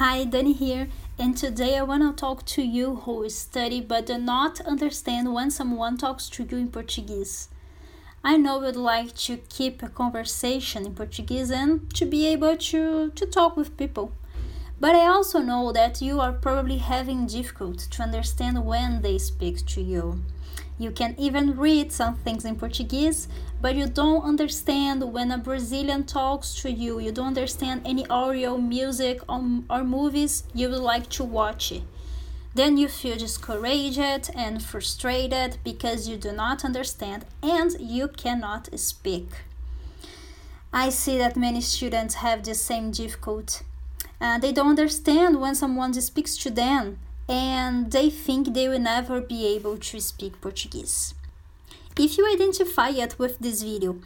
Hi, Dani here, and today I want to talk to you who study but do not understand when someone talks to you in Portuguese. I know you'd like to keep a conversation in Portuguese and to be able to, to talk with people. But I also know that you are probably having difficulty to understand when they speak to you. You can even read some things in Portuguese, but you don't understand when a Brazilian talks to you. You don't understand any audio, music, or, or movies you would like to watch. Then you feel discouraged and frustrated because you do not understand and you cannot speak. I see that many students have the same difficulty. Uh, they don't understand when someone speaks to them and they think they will never be able to speak Portuguese. If you identify it with this video,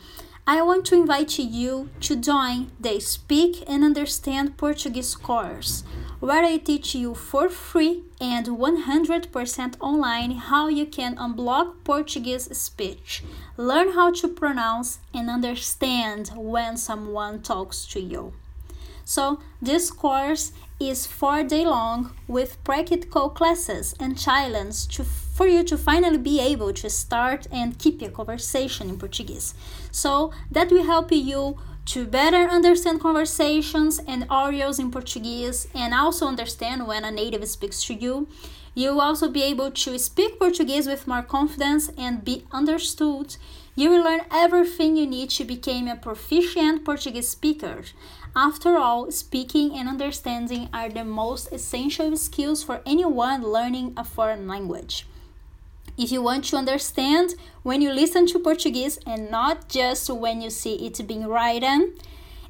I want to invite you to join the Speak and Understand Portuguese course, where I teach you for free and 100% online how you can unblock Portuguese speech, learn how to pronounce and understand when someone talks to you. So, this course is four day long with practical classes and challenges to, for you to finally be able to start and keep a conversation in Portuguese. So that will help you to better understand conversations and audios in Portuguese and also understand when a native speaks to you. You will also be able to speak Portuguese with more confidence and be understood. You will learn everything you need to become a proficient Portuguese speaker. After all, speaking and understanding are the most essential skills for anyone learning a foreign language. If you want to understand when you listen to Portuguese and not just when you see it being written,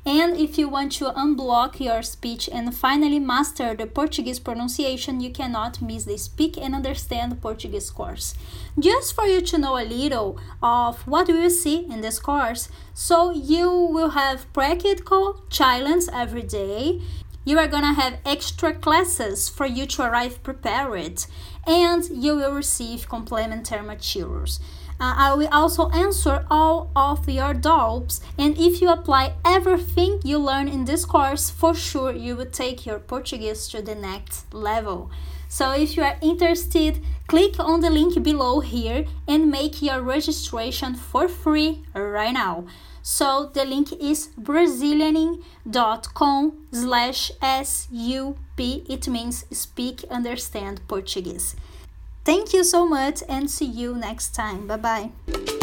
and if you want to unblock your speech and finally master the Portuguese pronunciation, you cannot miss the Speak and Understand Portuguese course. Just for you to know a little of what we will see in this course, so you will have practical challenges every day. You are gonna have extra classes for you to arrive prepared, and you will receive complementary materials. Uh, I will also answer all of your doubts, and if you apply everything you learn in this course, for sure you will take your Portuguese to the next level. So, if you are interested, click on the link below here and make your registration for free right now. So the link is brazilianing.com slash SUP. It means speak, understand Portuguese. Thank you so much and see you next time. Bye bye.